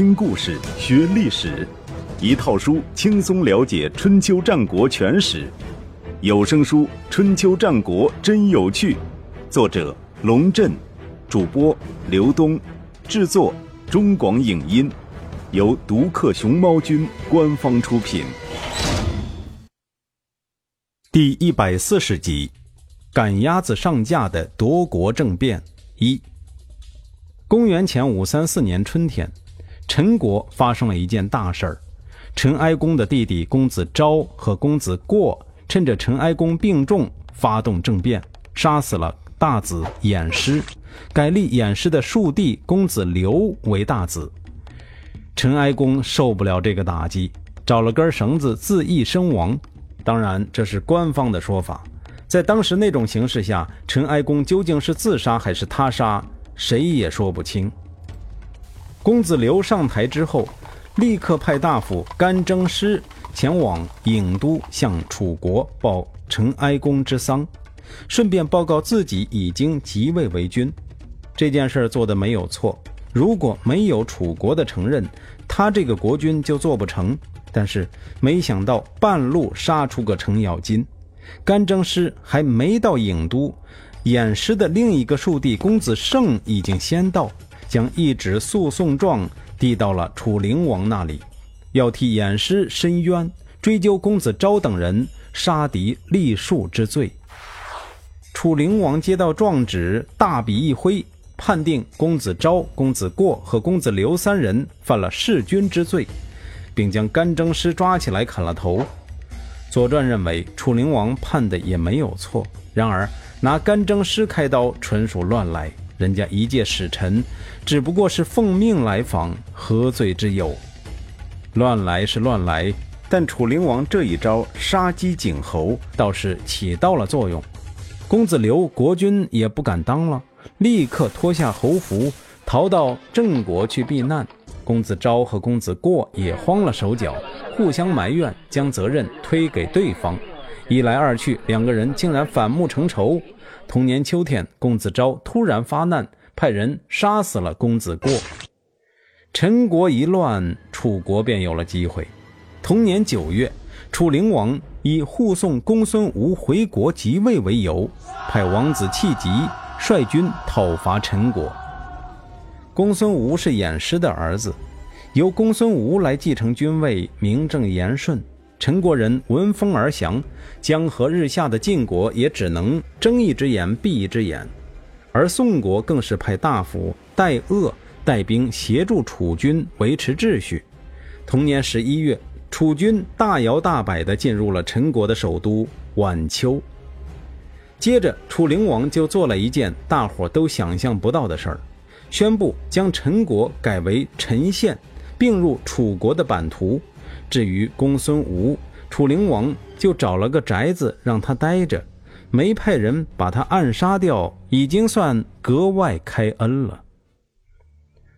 听故事学历史，一套书轻松了解春秋战国全史。有声书《春秋战国真有趣》，作者龙震，主播刘东，制作中广影音，由独克熊猫君官方出品。第一百四十集：赶鸭子上架的夺国政变一。公元前五三四年春天，陈国发生了一件大事儿。陈哀公的弟弟公子昭和公子过，趁着陈哀公病重，发动政变，杀死了大子偃师，改立偃师的庶弟公子刘为大子。陈哀公受不了这个打击，找了根绳子自缢身亡。当然，这是官方的说法。在当时那种形势下，陈哀公究竟是自杀还是他杀？谁也说不清。公子刘上台之后，立刻派大夫甘征师前往郢都向楚国报陈哀公之丧，顺便报告自己已经即位为君。这件事做的没有错，如果没有楚国的承认，他这个国君就做不成。但是没想到半路杀出个程咬金，甘征师还没到郢都。偃师的另一个庶弟公子胜已经先到，将一纸诉讼状递到了楚灵王那里，要替偃师申冤，追究公子昭等人杀敌立树之罪。楚灵王接到状纸，大笔一挥，判定公子昭、公子过和公子刘三人犯了弑君之罪，并将干征师抓起来砍了头。《左传》认为楚灵王判的也没有错，然而。拿干征师开刀，纯属乱来。人家一介使臣，只不过是奉命来访，何罪之有？乱来是乱来，但楚灵王这一招杀鸡儆猴，倒是起到了作用。公子刘国君也不敢当了，立刻脱下侯服，逃到郑国去避难。公子昭和公子过也慌了手脚，互相埋怨，将责任推给对方。一来二去，两个人竟然反目成仇。同年秋天，公子昭突然发难，派人杀死了公子过。陈国一乱，楚国便有了机会。同年九月，楚灵王以护送公孙吴回国即位为由，派王子弃疾率军讨伐陈国。公孙吴是偃师的儿子，由公孙吴来继承君位，名正言顺。陈国人闻风而降，江河日下的晋国也只能睁一只眼闭一只眼，而宋国更是派大夫戴鄂带兵协助楚军维持秩序。同年十一月，楚军大摇大摆地进入了陈国的首都宛丘。接着，楚灵王就做了一件大伙都想象不到的事儿，宣布将陈国改为陈县，并入楚国的版图。至于公孙吴，楚灵王就找了个宅子让他待着，没派人把他暗杀掉，已经算格外开恩了。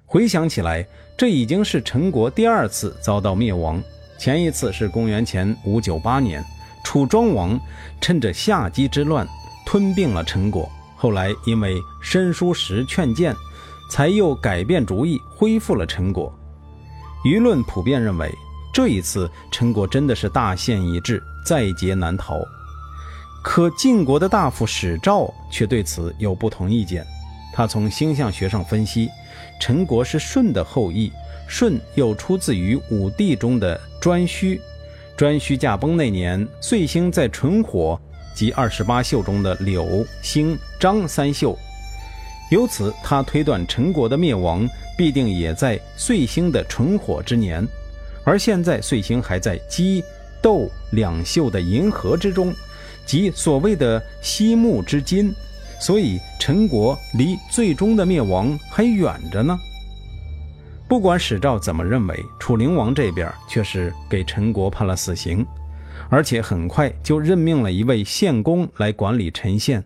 回想起来，这已经是陈国第二次遭到灭亡，前一次是公元前五九八年，楚庄王趁着夏姬之乱吞并了陈国，后来因为申叔时劝谏，才又改变主意恢复了陈国。舆论普遍认为。这一次，陈国真的是大限已至，在劫难逃。可晋国的大夫史昭却对此有不同意见。他从星象学上分析，陈国是舜的后裔，舜又出自于五帝中的颛顼。颛顼驾崩那年，岁星在纯火，即二十八宿中的柳、星、张三宿。由此，他推断陈国的灭亡必定也在岁星的纯火之年。而现在，岁星还在鸡、斗两宿的银河之中，即所谓的西木之金，所以陈国离最终的灭亡还远着呢。不管史昭怎么认为，楚灵王这边却是给陈国判了死刑，而且很快就任命了一位县公来管理陈县，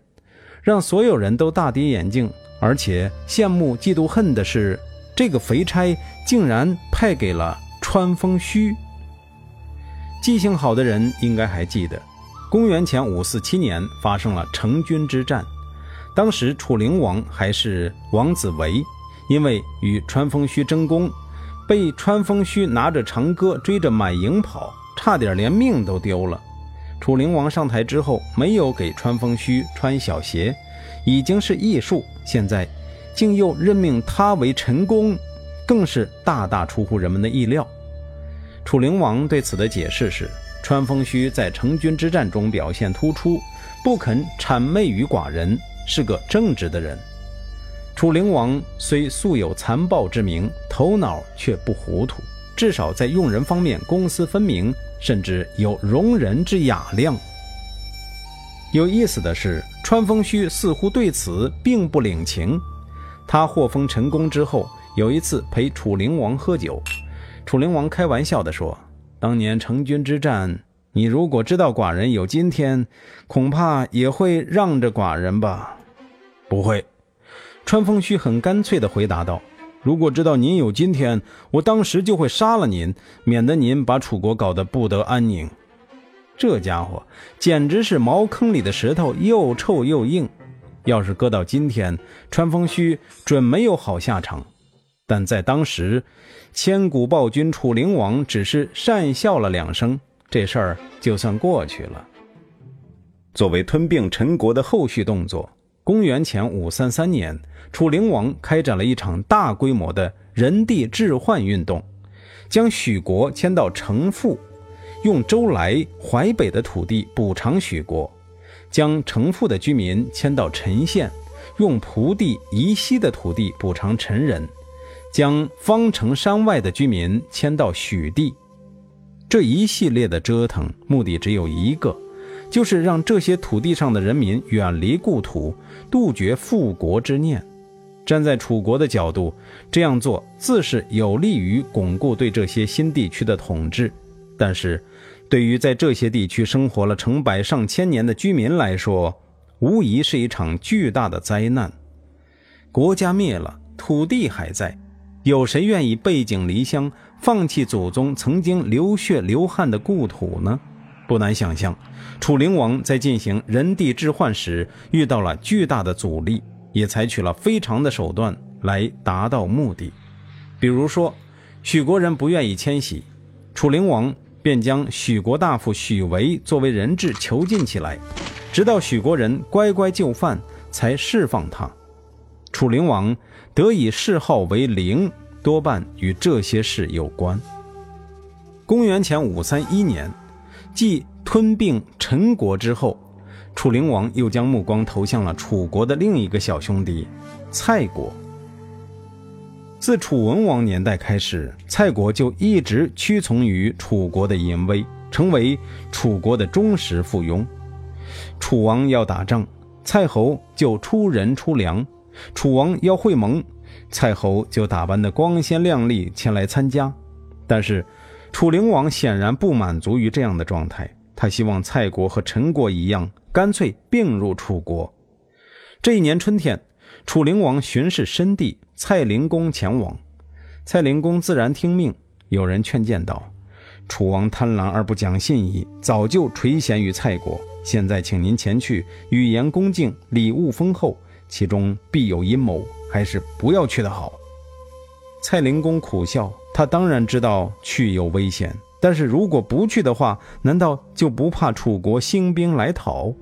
让所有人都大跌眼镜，而且羡慕嫉妒恨的是，这个肥差竟然派给了。川风虚，记性好的人应该还记得，公元前五四七年发生了成军之战，当时楚灵王还是王子维，因为与川风虚争功，被川风虚拿着长戈追着满营跑，差点连命都丢了。楚灵王上台之后，没有给川风虚穿小鞋，已经是艺术，现在竟又任命他为陈宫，更是大大出乎人们的意料。楚灵王对此的解释是：川丰虚在成军之战中表现突出，不肯谄媚于寡人，是个正直的人。楚灵王虽素有残暴之名，头脑却不糊涂，至少在用人方面公私分明，甚至有容人之雅量。有意思的是，川丰虚似乎对此并不领情。他获封陈宫之后，有一次陪楚灵王喝酒，楚灵王开玩笑地说：“当年成军之战，你如果知道寡人有今天，恐怕也会让着寡人吧？”“不会。”川风虚很干脆地回答道：“如果知道您有今天，我当时就会杀了您，免得您把楚国搞得不得安宁。”这家伙简直是茅坑里的石头，又臭又硬。要是搁到今天，川风虚准没有好下场。但在当时，千古暴君楚灵王只是讪笑了两声，这事儿就算过去了。作为吞并陈国的后续动作，公元前五三三年。楚灵王开展了一场大规模的人地置换运动，将许国迁到城父，用周来、淮北的土地补偿许国；将城父的居民迁到陈县，用蒲地、宜西的土地补偿陈人；将方城山外的居民迁到许地。这一系列的折腾，目的只有一个，就是让这些土地上的人民远离故土，杜绝复国之念。站在楚国的角度，这样做自是有利于巩固对这些新地区的统治，但是，对于在这些地区生活了成百上千年的居民来说，无疑是一场巨大的灾难。国家灭了，土地还在，有谁愿意背井离乡，放弃祖宗曾经流血流汗的故土呢？不难想象，楚灵王在进行人地置换时遇到了巨大的阻力。也采取了非常的手段来达到目的，比如说，许国人不愿意迁徙，楚灵王便将许国大夫许维作为人质囚禁起来，直到许国人乖乖就范才释放他。楚灵王得以谥号为灵，多半与这些事有关。公元前五三一年，继吞并陈国之后。楚灵王又将目光投向了楚国的另一个小兄弟蔡国。自楚文王年代开始，蔡国就一直屈从于楚国的淫威，成为楚国的忠实附庸。楚王要打仗，蔡侯就出人出粮；楚王要会盟，蔡侯就打扮得光鲜亮丽前来参加。但是，楚灵王显然不满足于这样的状态，他希望蔡国和陈国一样。干脆并入楚国。这一年春天，楚灵王巡视申地，蔡灵公前往。蔡灵公自然听命。有人劝谏道：“楚王贪婪而不讲信义，早就垂涎于蔡国。现在请您前去，语言恭敬，礼物丰厚，其中必有阴谋，还是不要去的好。”蔡灵公苦笑，他当然知道去有危险，但是如果不去的话，难道就不怕楚国兴兵来讨？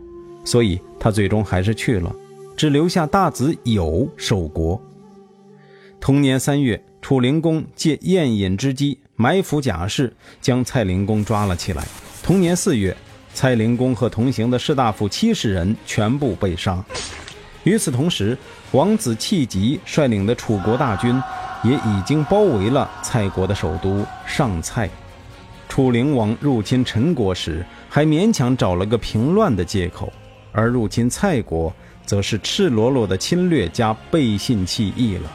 所以他最终还是去了，只留下大子友守国。同年三月，楚灵公借宴饮之机埋伏贾氏，将蔡灵公抓了起来。同年四月，蔡灵公和同行的士大夫七十人全部被杀。与此同时，王子弃疾率领的楚国大军也已经包围了蔡国的首都上蔡。楚灵王入侵陈国时，还勉强找了个平乱的借口。而入侵蔡国，则是赤裸裸的侵略加背信弃义了。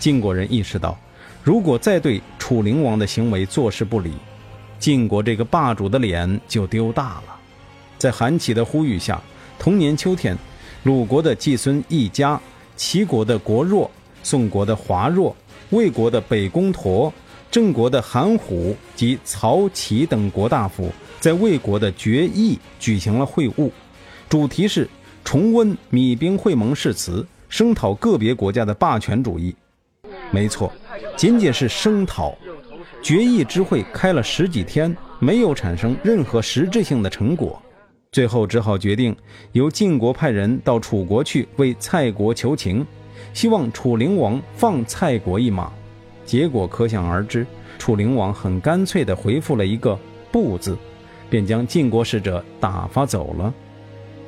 晋国人意识到，如果再对楚灵王的行为坐视不理，晋国这个霸主的脸就丢大了。在韩起的呼吁下，同年秋天，鲁国的季孙义家、齐国的国若、宋国的华若、魏国的北宫佗、郑国的韩虎及曹齐等国大夫，在魏国的决议举行了会晤。主题是重温米兵会盟誓词，声讨个别国家的霸权主义。没错，仅仅是声讨。决议之会开了十几天，没有产生任何实质性的成果，最后只好决定由晋国派人到楚国去为蔡国求情，希望楚灵王放蔡国一马。结果可想而知，楚灵王很干脆地回复了一个“不”字，便将晋国使者打发走了。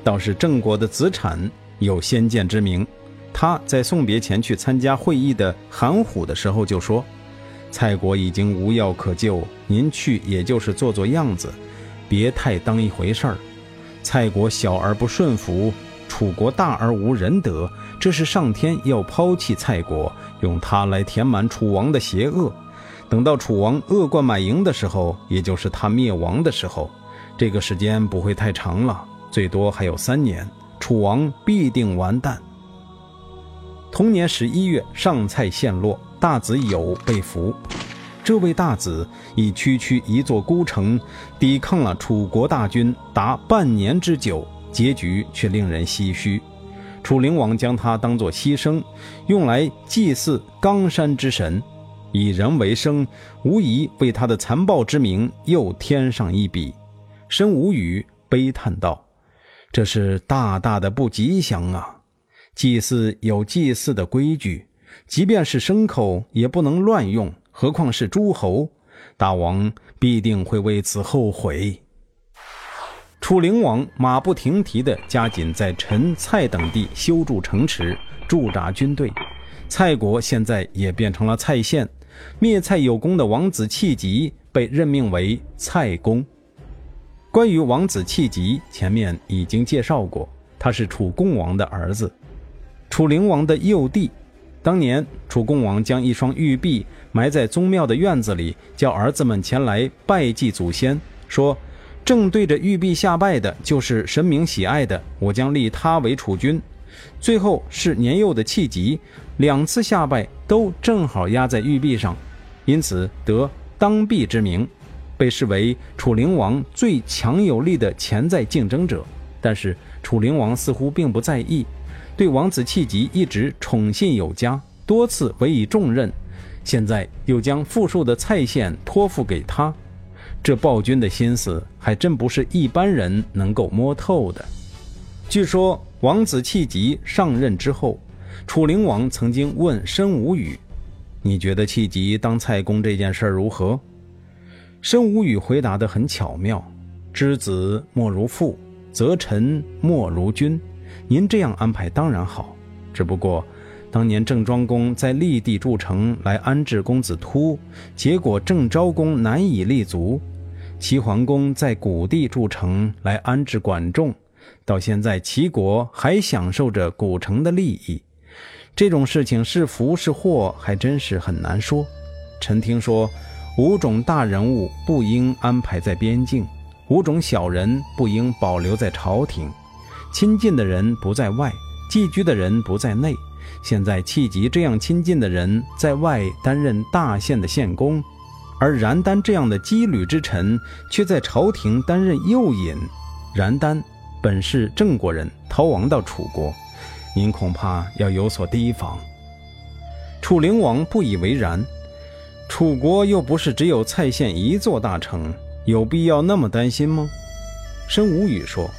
倒是郑国的子产有先见之明，他在送别前去参加会议的韩虎的时候就说。蔡国已经无药可救，您去也就是做做样子，别太当一回事儿。蔡国小而不顺服，楚国大而无仁德，这是上天要抛弃蔡国，用它来填满楚王的邪恶。等到楚王恶贯满盈的时候，也就是他灭亡的时候，这个时间不会太长了，最多还有三年，楚王必定完蛋。同年十一月，上蔡陷落。大子友被俘，这位大子以区区一座孤城，抵抗了楚国大军达半年之久，结局却令人唏嘘。楚灵王将他当作牺牲，用来祭祀冈山之神，以人为生，无疑为他的残暴之名又添上一笔。申无语悲叹道：“这是大大的不吉祥啊！祭祀有祭祀的规矩。”即便是牲口也不能乱用，何况是诸侯？大王必定会为此后悔。楚灵王马不停蹄地加紧在陈、蔡等地修筑城池、驻扎军队。蔡国现在也变成了蔡县。灭蔡有功的王子弃疾被任命为蔡公。关于王子弃疾，前面已经介绍过，他是楚共王的儿子，楚灵王的幼弟。当年楚共王将一双玉璧埋在宗庙的院子里，叫儿子们前来拜祭祖先，说正对着玉璧下拜的就是神明喜爱的，我将立他为储君。最后是年幼的弃疾，两次下拜都正好压在玉璧上，因此得当璧之名，被视为楚灵王最强有力的潜在竞争者。但是楚灵王似乎并不在意。对王子弃疾一直宠信有加，多次委以重任，现在又将富庶的蔡县托付给他，这暴君的心思还真不是一般人能够摸透的。据说王子气急上任之后，楚灵王曾经问申无宇：“你觉得气急当蔡公这件事如何？”申无宇回答得很巧妙：“知子莫如父，则臣莫如君。”您这样安排当然好，只不过当年郑庄公在立地筑城来安置公子突，结果郑昭公难以立足；齐桓公在谷地筑城来安置管仲，到现在齐国还享受着古城的利益。这种事情是福是祸，还真是很难说。臣听说，五种大人物不应安排在边境，五种小人不应保留在朝廷。亲近的人不在外，寄居的人不在内。现在弃疾这样亲近的人在外担任大县的县公，而然丹这样的羁旅之臣却在朝廷担任右尹。然丹本是郑国人，逃亡到楚国，您恐怕要有所提防。楚灵王不以为然，楚国又不是只有蔡县一座大城，有必要那么担心吗？申无语说。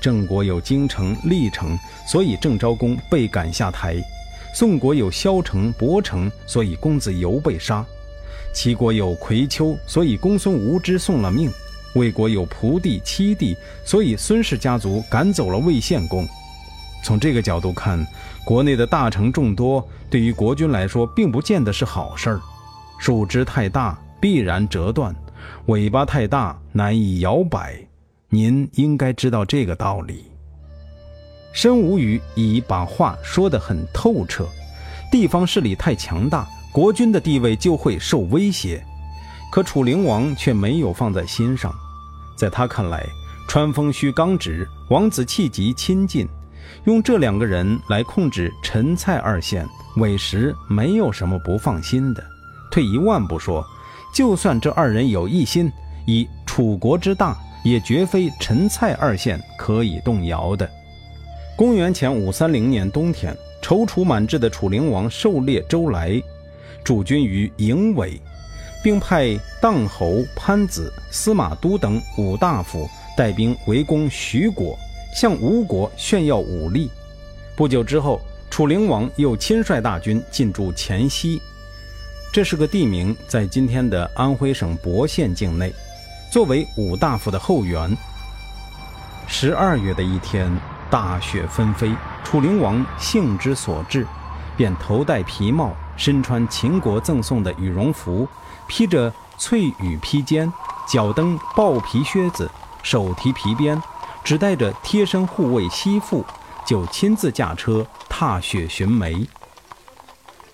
郑国有京城、历城，所以郑昭公被赶下台；宋国有萧城、亳城，所以公子游被杀；齐国有葵丘，所以公孙无知送了命；魏国有蒲地、七地，所以孙氏家族赶走了魏献公。从这个角度看，国内的大城众多，对于国君来说并不见得是好事儿。树枝太大，必然折断；尾巴太大，难以摇摆。您应该知道这个道理。申无宇已把话说得很透彻，地方势力太强大，国君的地位就会受威胁。可楚灵王却没有放在心上，在他看来，川风须刚直，王子气急亲近，用这两个人来控制陈蔡二县，委实没有什么不放心的。退一万步说，就算这二人有一心，以楚国之大。也绝非陈蔡二县可以动摇的。公元前五三零年冬天，踌躇满志的楚灵王狩猎周来，驻军于营尾，并派荡侯潘子、司马都等五大夫带兵围攻徐国，向吴国炫耀武力。不久之后，楚灵王又亲率大军进驻黔西，这是个地名，在今天的安徽省亳县境内，作为武大夫的后援。十二月的一天，大雪纷飞，楚灵王兴之所至，便头戴皮帽。身穿秦国赠送的羽绒服，披着翠羽披肩，脚蹬豹皮靴子，手提皮鞭，只带着贴身护卫西妇，就亲自驾车踏雪寻梅。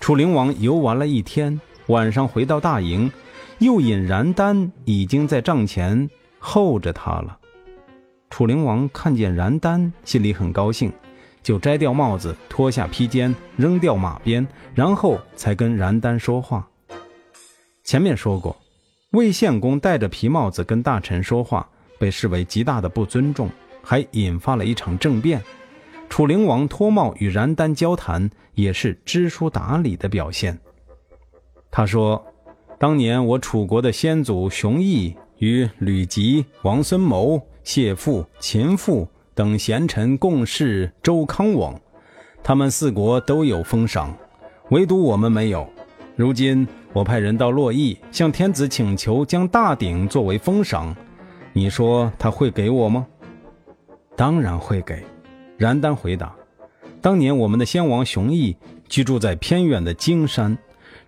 楚灵王游玩了一天，晚上回到大营，又引燃丹已经在帐前候着他了。楚灵王看见燃丹，心里很高兴。就摘掉帽子，脱下披肩，扔掉马鞭，然后才跟燃丹说话。前面说过，魏献公戴着皮帽子跟大臣说话，被视为极大的不尊重，还引发了一场政变。楚灵王脱帽与燃丹交谈，也是知书达理的表现。他说：“当年我楚国的先祖熊绎与吕吉、王孙谋、谢父、秦父。”等贤臣共事周康王，他们四国都有封赏，唯独我们没有。如今我派人到洛邑，向天子请求将大鼎作为封赏，你说他会给我吗？当然会给。然丹回答：当年我们的先王熊绎居住在偏远的荆山，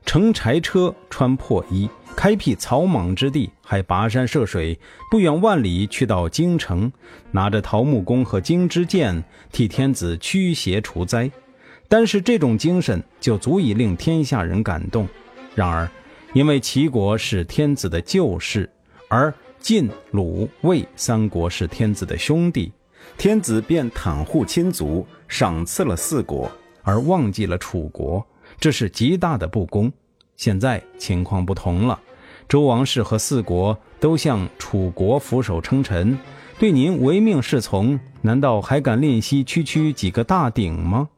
乘柴车，穿破衣。开辟草莽之地，还跋山涉水，不远万里去到京城，拿着桃木弓和荆枝剑，替天子驱邪除灾。单是这种精神就足以令天下人感动。然而，因为齐国是天子的旧事，而晋、鲁、魏三国是天子的兄弟，天子便袒护亲族，赏赐了四国，而忘记了楚国，这是极大的不公。现在情况不同了。周王室和四国都向楚国俯首称臣，对您唯命是从，难道还敢吝惜区区几个大鼎吗？